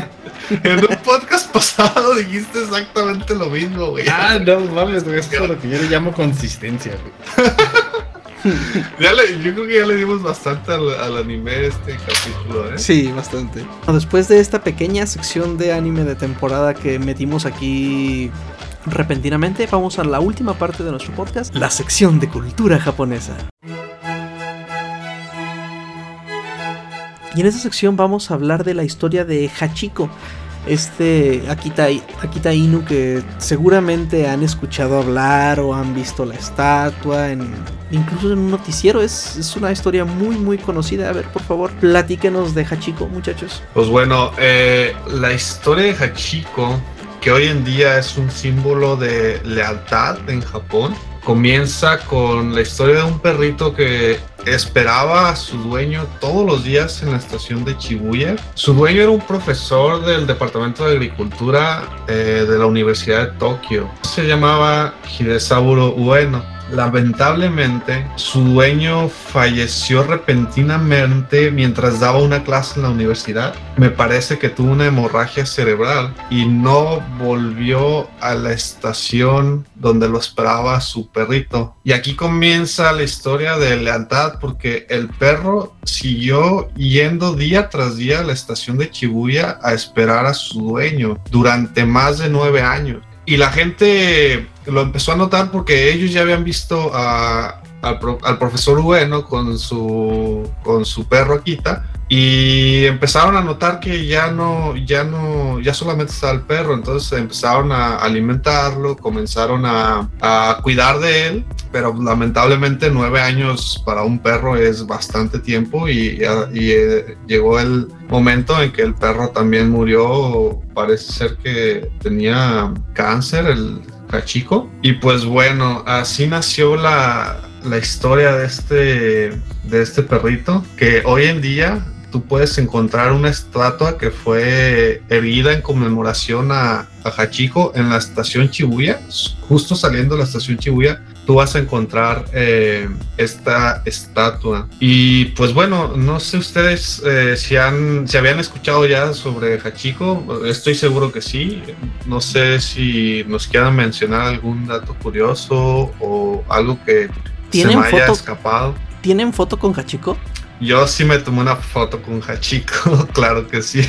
En un podcast pasado dijiste exactamente lo mismo, güey. Ah, no mames, güey. Eso es lo que yo le llamo consistencia, güey. Ya le- yo creo que ya le dimos bastante al, al anime este capítulo, ¿eh? Sí, bastante. Después de esta pequeña sección de anime de temporada que metimos aquí repentinamente, vamos a la última parte de nuestro podcast, la sección de cultura japonesa. Y en esta sección vamos a hablar de la historia de Hachiko, este Akita, Akita Inu que seguramente han escuchado hablar o han visto la estatua, en, incluso en un noticiero. Es, es una historia muy, muy conocida. A ver, por favor, platíquenos de Hachiko, muchachos. Pues bueno, eh, la historia de Hachiko, que hoy en día es un símbolo de lealtad en Japón, comienza con la historia de un perrito que esperaba a su dueño todos los días en la estación de Shibuya. Su dueño era un profesor del Departamento de Agricultura eh, de la Universidad de Tokio. Se llamaba Hidesaburo Ueno. Lamentablemente su dueño falleció repentinamente mientras daba una clase en la universidad. Me parece que tuvo una hemorragia cerebral y no volvió a la estación donde lo esperaba su perrito. Y aquí comienza la historia de lealtad porque el perro siguió yendo día tras día a la estación de Chibuya a esperar a su dueño durante más de nueve años. Y la gente lo empezó a notar porque ellos ya habían visto a- al, al profesor Ueno con su, con su perro Akita y empezaron a notar que ya no, ya no, ya solamente estaba el perro, entonces empezaron a alimentarlo, comenzaron a, a cuidar de él, pero lamentablemente nueve años para un perro es bastante tiempo y, eh, llegó el momento en que el perro también murió, parece ser que tenía cáncer, el Hachiko, y pues bueno, así nació la, la historia de este, de este perrito, que hoy en día tú puedes encontrar una estatua que fue erguida en conmemoración a, a Hachiko en la estación Chibuya, justo saliendo de la estación Chibuya, tú vas a encontrar eh, esta estatua. Y pues bueno, no sé ustedes eh, si, han, si habían escuchado ya sobre Hachiko, estoy seguro que sí. No sé si nos quieran mencionar algún dato curioso o algo que se ¿Tienen me haya foto? escapado. ¿Tienen foto con Hachiko? Yo sí me tomé una foto con Hachiko, claro que sí.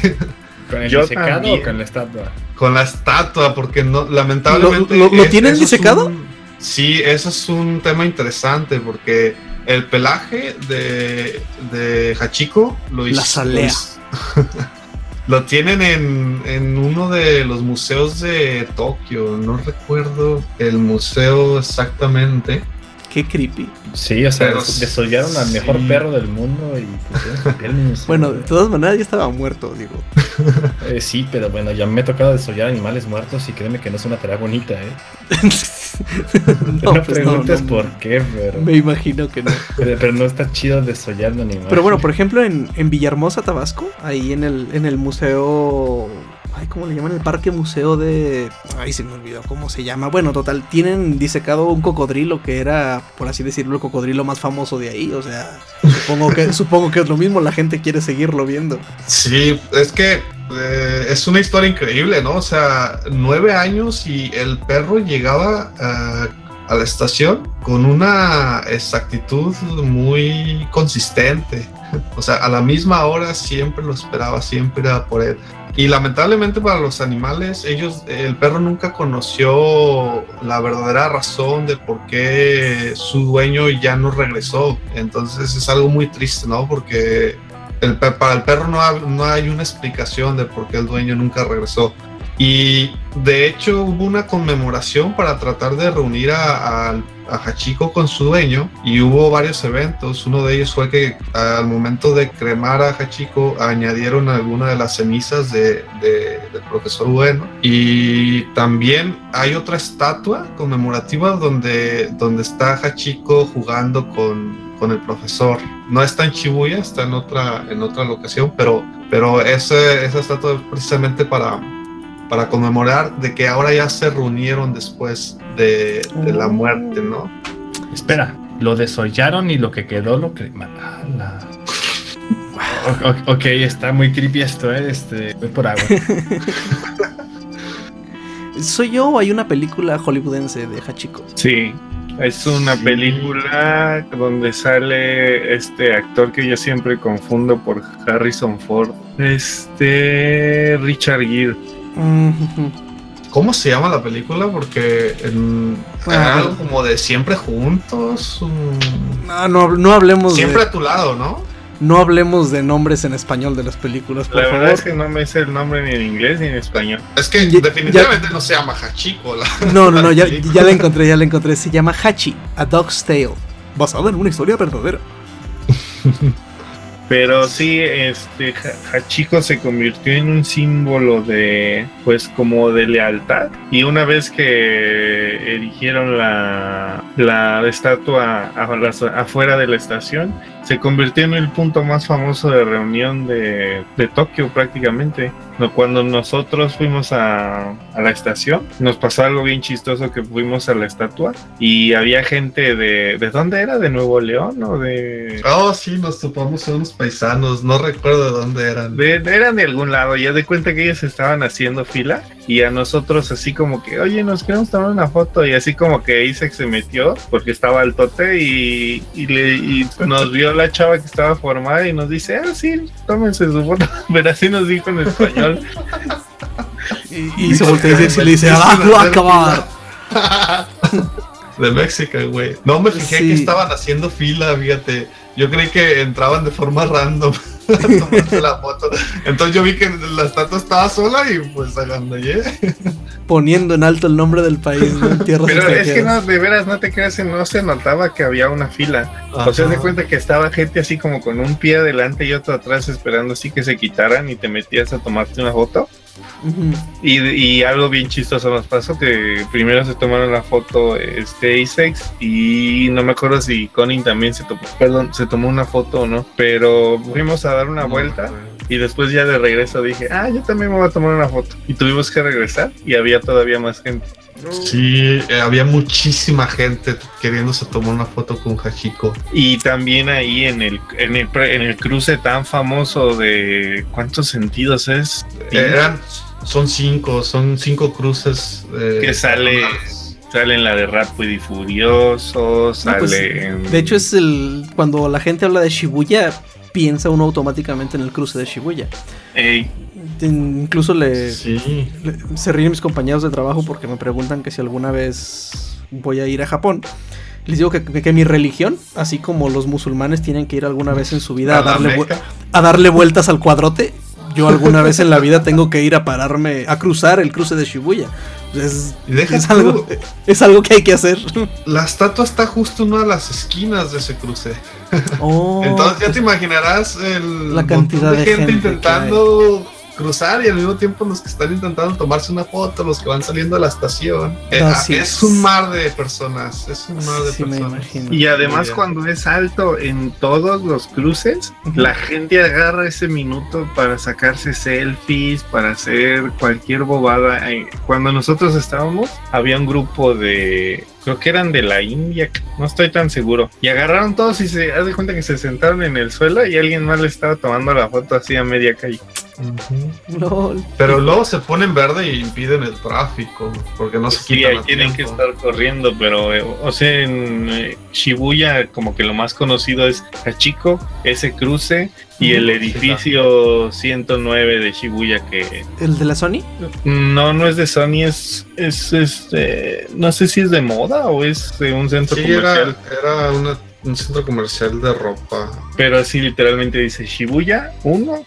¿Con el Yo disecado también. o con la estatua? Con la estatua, porque no, lamentablemente. ¿Lo- lo- lo es- tienen es disecado? un- sí, eso es un tema interesante, porque el pelaje de, de Hachiko lo La hizo. salea. Lo tienen en, en uno de los museos de Tokio, no recuerdo el museo exactamente. Qué creepy. Sí, o sea, des- desollaron al mejor sí. perro del mundo y museo. Bueno, de todas maneras ya estaba muerto, digo. Eh, sí, pero bueno, ya me ha tocado desollar animales muertos y créeme que no es una tarea bonita, ¿eh? no, No, pues no, preguntes no, por qué, pero, Me imagino que no. pero, pero no está chido desollando animales. Pero bueno, por ejemplo, en, en Villahermosa, Tabasco, ahí en el, en el museo. Ay, ¿cómo le llaman? El parque museo de. Ay, se me olvidó cómo se llama. Bueno, total, tienen disecado un cocodrilo que era, por así decirlo, el cocodrilo más famoso de ahí. O sea, supongo que, supongo que es lo mismo, la gente quiere seguirlo viendo. Sí, es que eh, es una historia increíble, ¿no? O sea, nueve años y el perro llegaba a, a la estación con una exactitud muy consistente. O sea, a la misma hora siempre lo esperaba, siempre era por él. Y lamentablemente para los animales, ellos, el perro nunca conoció la verdadera razón de por qué su dueño ya no regresó. Entonces es algo muy triste, ¿no? Porque el para el perro no, no hay una explicación de por qué el dueño nunca regresó. Y de hecho hubo una conmemoración para tratar de reunir a, a, a Hachiko con su dueño y hubo varios eventos. Uno de ellos fue que al momento de cremar a Hachiko añadieron alguna de las cenizas de, de- del profesor Bueno. Y también hay otra estatua conmemorativa donde, donde está Hachiko jugando con, con el profesor. No está en Shibuya, está en otra, en otra locación, pero, pero ese, esa estatua es precisamente para, para conmemorar de que ahora ya se reunieron después de, de la muerte, ¿no? Espera, lo desollaron y lo que quedó lo cremaron. Ok, está muy creepy esto, ¿eh? Este, voy por agua. ¿Soy yo o hay una película hollywoodense de Hachiko? Sí, es una Sí. película donde sale este actor que yo siempre confundo por Harrison Ford. Este Richard Gere. ¿Cómo se llama la película? Porque en, era algo bueno. como de siempre juntos. um, No, no, no hablemos siempre de, a tu lado, ¿no? no hablemos de nombres en español de las películas, por La favor. verdad es que no me sé el nombre ni en inglés ni en español. Es que Ya- definitivamente no se llama Hachiko. La, No, no, no, ya, ya la encontré, ya la encontré. Se llama Hachi, A Dog's Tale, basada en una historia verdadera. Pero sí, este Ha- Hachiko se convirtió en un símbolo de, pues, como de lealtad. Y una vez que erigieron la, la estatua afuera de la estación, se convirtió en el punto más famoso de reunión de, de Tokio prácticamente. Cuando nosotros fuimos a, a la estación, nos pasó algo bien chistoso que fuimos a la estatua y había gente de... ¿De dónde era? ¿De Nuevo León o de...? Oh, sí, nos topamos a unos paisanos, no recuerdo de dónde eran. De- eran de algún lado, ya de cuenta que ellos estaban haciendo fila y a nosotros así como que, oye, nos queremos tomar una foto y así como que Isaac se metió porque estaba al tote y, y, le, y nos vio la chava que estaba formada y nos dice, ah, sí, tómense su foto, pero así nos dijo en español. Y, y se voltea y dice, y le dice, ¡Ah, acabar! De México, güey. No me fijé Sí. que estaban haciendo fila, fíjate. Yo creí que entraban de forma random a tomarse la foto. Entonces yo vi que la estatua estaba sola y pues agandallé. Poniendo en alto el nombre del país, ¿no? Tierras Pero es que no, de veras, no te creas, no se notaba que había una fila. O sea, de cuenta que estaba gente así como con un pie adelante y otro atrás esperando así que se quitaran y te metías a tomarte una foto. Y, y algo bien chistoso nos pasó, que primero se tomaron la foto este y no me acuerdo si Connie también se tomó, perdón, se tomó una foto o no, pero fuimos a dar una vuelta y después ya de regreso dije, ah, yo también me voy a tomar una foto. Y tuvimos que regresar y había todavía más gente. Sí, eh, había muchísima gente queriéndose tomar una foto con Hachiko. Y también ahí en el, en el, en el cruce tan famoso de cuántos sentidos es. Eran, son cinco, son cinco cruces. eh, Que sale- Sale en la de Rápido y Furioso, sale pues, en... De hecho, es el. Cuando la gente habla de Shibuya, piensa uno automáticamente en el cruce de Shibuya. Ey, Incluso le, Sí, le- se ríen mis compañeros de trabajo porque me preguntan que si alguna vez voy a ir a Japón. Les digo que, que mi religión, así como los musulmanes tienen que ir alguna vez en su vida a darle, a darle vueltas al cuadrote, yo alguna vez en la vida tengo que ir a pararme, a cruzar el cruce de Shibuya. Es, deja es algo, es algo que hay que hacer. La estatua está justo en una de las esquinas de ese cruce. Oh, Entonces ya te imaginarás el La cantidad de gente intentando cruzar y al mismo tiempo los que están intentando tomarse una foto, los que van saliendo de la estación. Eh, ah, es. un mar de personas, es un mar de Sí, personas. Y además cuando es alto en todos los cruces, la gente agarra ese minuto para sacarse selfies, para hacer cualquier bobada. Eh, Cuando nosotros estábamos, había un grupo de... Creo que eran de la India, no estoy tan seguro. Y agarraron todos y se haz de cuenta que se sentaron en el suelo y alguien más le estaba tomando la foto así a media calle. Pero luego se ponen verde y impiden el tráfico, porque no se Sí, quitan tienen que estar corriendo, pero eh, o sea, en eh, Shibuya como que lo más conocido es Hachiko, ese cruce y el edificio 109 de Shibuya que ¿El de la Sony? no no es de Sony, es es este no sé si es de moda o es de un centro Sí, comercial, era, era una- un centro comercial de ropa. pero así literalmente dice Shibuya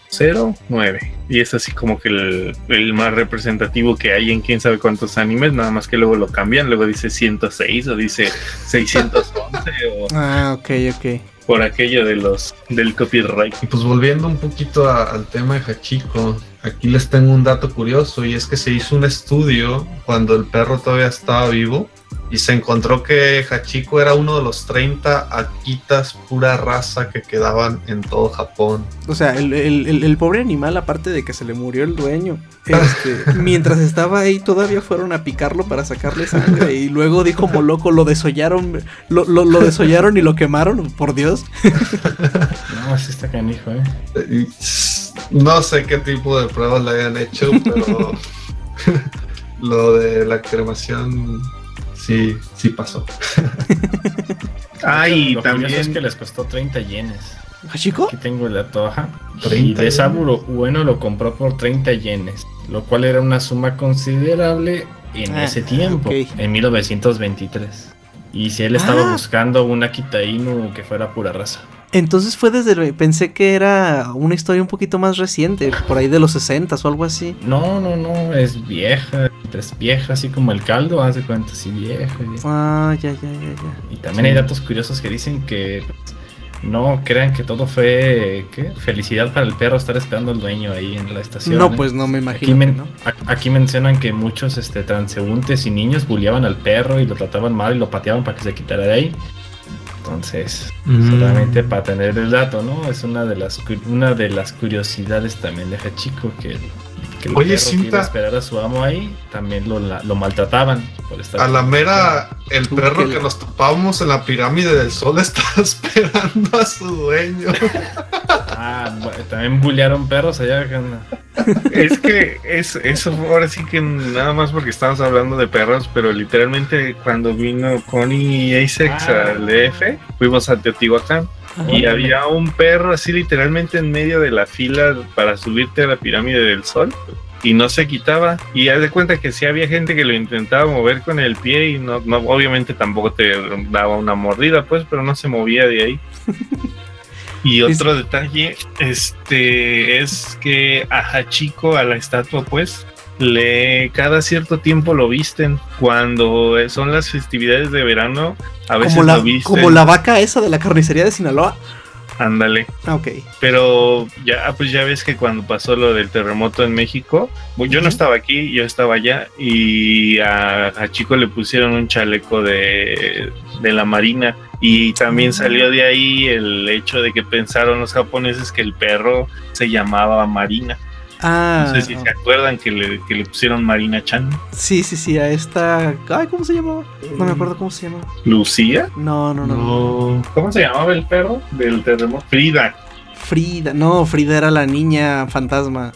109 y es así como que el, el más representativo que hay en quién sabe cuántos animes, nada más que luego lo cambian, luego dice 106 o dice 611 o Ah, ok, ok. Por aquello de los del copyright. Y pues volviendo un poquito al tema de Hachiko, aquí les tengo un dato curioso y es que se hizo un estudio cuando el perro todavía estaba vivo y se encontró que Hachiko era uno de los 30 Akitas pura raza que quedaban en todo Japón. O sea, el, el- el- el pobre animal, aparte de que se le murió el dueño, este, mientras estaba ahí todavía fueron a picarlo para sacarle sangre y luego dijo como loco, lo desollaron, lo, lo, lo desollaron y lo quemaron, por Dios. No, sí está canijo, eh. No sé qué tipo de pruebas le hayan hecho, pero lo de la cremación sí, sí pasó. Ah, y Lo curioso también es que les costó 30 yenes. ¿Hachiko? Aquí tengo el dato, ajá. Y 30 de Saburo Ueno lo compró por 30 yenes, lo cual era una suma considerable en Ah, ese tiempo, ok. en 1923. Y si él estaba Ah. buscando una Akita Inu que fuera pura raza. Entonces fue desde, pensé que era una historia un poquito más reciente, por ahí de los 60 o algo así. No, no, no, es vieja, es vieja, así como el caldo, hace cuenta, así vieja. vieja. Ah, ya, ya, ya, ya. Y también hay datos curiosos que dicen que pues, no crean que todo fue ¿qué? felicidad para el perro estar esperando al dueño ahí en la estación. No, ¿eh? pues no me Aquí, imagino que men- no. a- aquí mencionan que muchos este, transeúntes y niños bulleaban al perro y lo trataban mal y lo pateaban para que se quitara de ahí. Entonces, Mm. solamente para tener el dato, ¿no? Es una de las una de las curiosidades también de Hachiko que, que el Oye, perro que iba Cinta. a esperar a su amo ahí también lo, la- lo maltrataban por estar A la mera, el perro que- que nos topábamos en la pirámide del sol está esperando a su dueño. Ah, también bullearon perros allá. Es que es, eso ahora sí que nada más porque estamos hablando de perros, pero literalmente cuando vino Connie y Asex Ah. al DF, fuimos a Teotihuacán y había un perro así literalmente en medio de la fila para subirte a la pirámide del sol y no se quitaba. Y haz de cuenta que sí había gente que lo intentaba mover con el pie y no, no obviamente tampoco te daba una mordida pues pero no se movía de ahí. Y otro detalle este es que a Hachiko a la estatua pues le cada cierto tiempo lo visten cuando son las festividades de verano a veces Como la, lo visten como la vaca esa de la carnicería de Sinaloa. ándale Ah, ok. pero ya, pues ya ves que cuando pasó lo del terremoto en México, yo no estaba aquí, yo estaba allá y a, a Chico le pusieron un chaleco de, de la Marina y también salió de ahí el hecho de que pensaron los japoneses que el perro se llamaba Marina. Ah, No sé si se acuerdan que le, que le pusieron Marina Chan. sí, sí, sí, a esta. Ay, ¿cómo se llamaba? No me acuerdo cómo se llamaba. ¿Lucía? No, no, no. no. ¿Cómo se llamaba el perro del terremoto? Frida. Frida. No, Frida era la niña fantasma.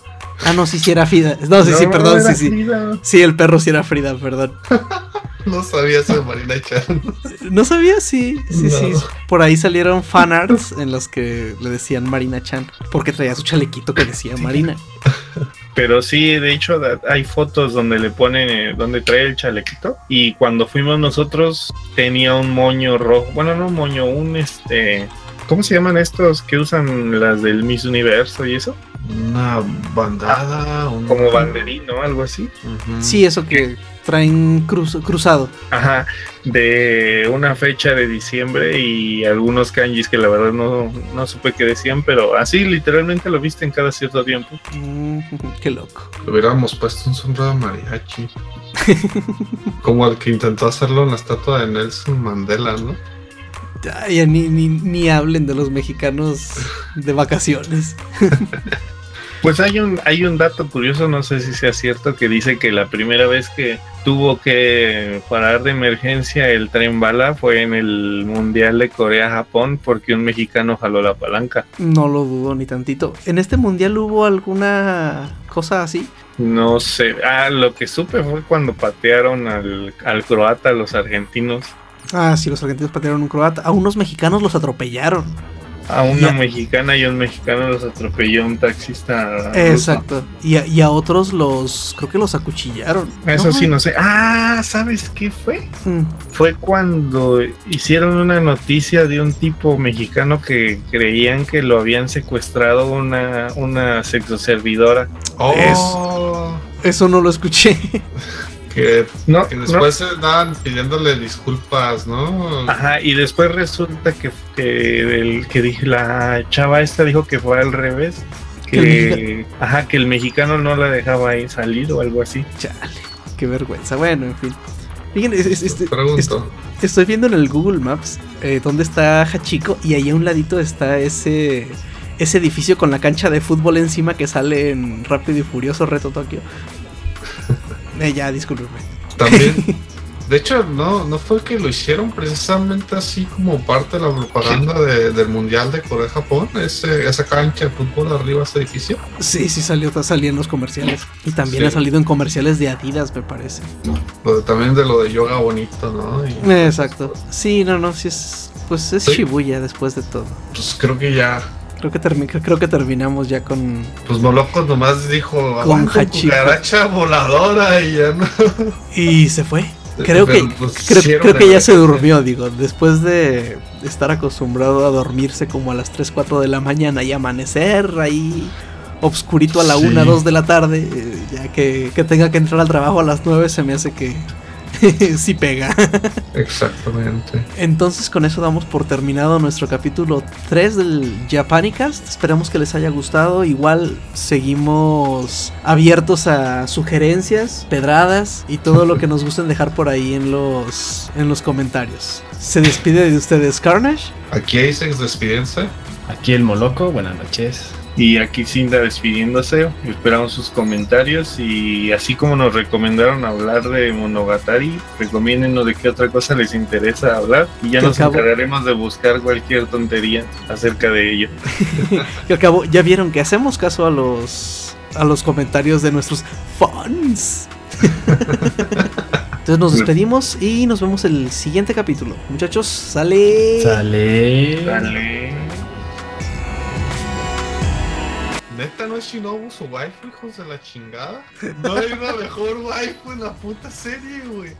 Ah, no, sí, sí era Frida. No, sí, sí, perdón, sí, sí. Frida. Sí, el perro sí era Frida, perdón. No sabía eso de Marina Chan. ¿No sabía? Sí, sí, sí. Por ahí salieron fanarts en los que le decían Marina Chan. Porque traía su chalequito que decía Marina. Pero sí, de hecho hay fotos donde le ponen, donde trae el chalequito. Y cuando fuimos nosotros tenía un moño rojo. Bueno, no un moño, un este... ¿Cómo se llaman estos que usan las del Miss Universo y eso? Una bandada. un- Como banderín, ¿no? Algo así. Sí, eso que traen cruz- cruzado. Ajá, de una fecha de diciembre y algunos kanjis que la verdad no, no supe qué decían, pero así literalmente lo viste en cada cierto tiempo. Mm, qué loco. Le hubiéramos puesto un sombrero de mariachi. Como el que intentó hacerlo en la estatua de Nelson Mandela, ¿no? Ni, ni, ni hablen de los mexicanos de vacaciones. Pues hay un, hay un dato curioso, no sé si sea cierto, que dice que la primera vez que tuvo que parar de emergencia el tren bala fue en el Mundial de Corea-Japón porque un mexicano jaló la palanca. No lo dudo ni tantito. ¿En este mundial hubo alguna cosa así? No sé, ah, lo que supe fue cuando patearon al, al croata, los argentinos. Ah, sí, los argentinos patearon un croata. A unos mexicanos los atropellaron. A una mexicana y un mexicano los atropelló un taxista. ruso. Exacto. Y a, y a otros los, creo que los acuchillaron. Eso sí, no sé. Ah, ¿sabes qué fue? Mm, Fue cuando hicieron una noticia de un tipo mexicano que creían que lo habían secuestrado una, una sexoservidora. Oh, Eso no lo escuché. que, No, que no. después se estaban pidiéndole disculpas, ¿no? Ajá, y después resulta que, que, el, que la chava esta dijo que fue al revés. Que ajá, que el mexicano no la dejaba ahí salir o algo así. Chale, qué vergüenza. Bueno, en fin. Fíjense, es- es- Pregunto. est- estoy viendo en el Google Maps eh, dónde está Hachiko y ahí a un ladito está ese ese edificio con la cancha de fútbol encima que sale en Rápido y Furioso Reto Tokio. Eh, ya, discúlpeme. También. De hecho, no, no fue que lo hicieron precisamente así como parte de la propaganda de- del Mundial de Corea-Japón, ese, esa cancha de fútbol arriba, ese edificio. Sí, sí salió, salía en los comerciales. Y también Sí. ha salido en comerciales de Adidas, me parece. Lo de- también de lo de yoga bonito, ¿no? Y, Exacto. Sí, no, no, sí es. Pues es Sí. Shibuya después de todo. pues creo que ya. Creo que, termi- creo que terminamos ya con. Pues Molocos nomás dijo, Con cucaracha voladora y ya no. Y se fue. Creo Pero, que, pues, creo, hicieron creo que ya se durmió, digo, después de estar acostumbrado a dormirse como a las 3, 4 de la mañana y amanecer ahí obscurito a la Sí. 1, 2 de la tarde, eh, ya que, que tenga que entrar al trabajo a las 9 se me hace que, sí pega. Exactamente. Entonces con eso damos por terminado nuestro capítulo 3 del Japanicast. Esperamos que les haya gustado. Igual seguimos abiertos a sugerencias, pedradas y todo lo que nos gusten dejar por ahí en los, en los comentarios. Se despide de ustedes Carnage. Aquí Asex despídense. Aquí el Moloco, buenas noches. Y aquí Cinda despidiéndose, esperamos sus comentarios y así como nos recomendaron hablar de Monogatari, recomiéndenos de qué otra cosa les interesa hablar y ya nos acabo- encargaremos de buscar cualquier tontería acerca de ello. Que al cabo ya vieron que hacemos caso a los a los comentarios de nuestros fans. Entonces nos despedimos y nos vemos el siguiente capítulo. Muchachos, sale. Sale. Dale. No es Shinobu su waifu, hijos de la chingada. No hay una mejor waifu en la puta serie, güey.